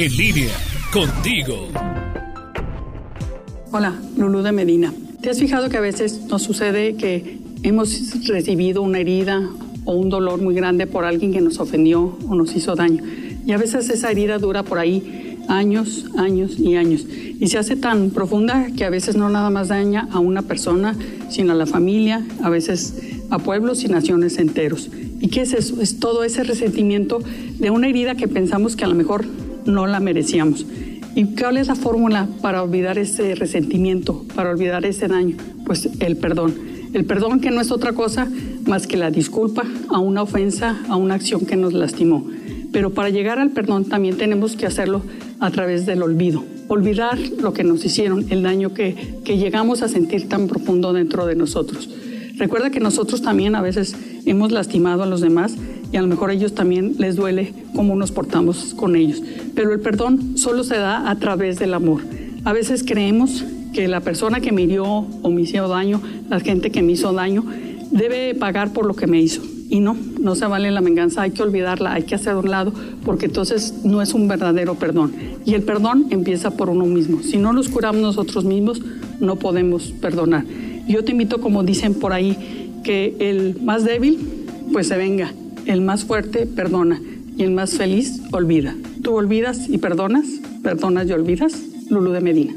En línea, contigo. Hola, Lulú de Medina. ¿Te has fijado que a veces nos sucede que hemos recibido una herida o un dolor muy grande por alguien que nos ofendió o nos hizo daño? Y a veces esa herida dura por ahí años, años y años. Y se hace tan profunda que a veces no nada más daña a una persona, sino a la familia, a veces a pueblos y naciones enteros. ¿Y qué es eso? Es todo ese resentimiento de una herida que pensamos que a lo mejor no la merecíamos. ¿Y cuál es la fórmula para olvidar ese resentimiento, para olvidar ese daño? Pues el perdón. El perdón que no es otra cosa más que la disculpa a una ofensa, a una acción que nos lastimó. Pero para llegar al perdón también tenemos que hacerlo a través del olvido. Olvidar lo que nos hicieron, el daño que, que llegamos a sentir tan profundo dentro de nosotros. Recuerda que nosotros también a veces hemos lastimado a los demás y a lo mejor a ellos también les duele cómo nos portamos con ellos. Pero el perdón solo se da a través del amor. A veces creemos que la persona que me hirió o me hizo daño, la gente que me hizo daño, debe pagar por lo que me hizo. Y no, no se vale la venganza, hay que olvidarla, hay que hacer un lado, porque entonces no es un verdadero perdón. Y el perdón empieza por uno mismo. Si no nos curamos nosotros mismos, no podemos perdonar. Yo te invito, como dicen por ahí, que el más débil, pues se venga, el más fuerte perdona y el más feliz olvida. ¿Tú olvidas y perdonas? ¿Perdonas y olvidas? Lulu de Medina.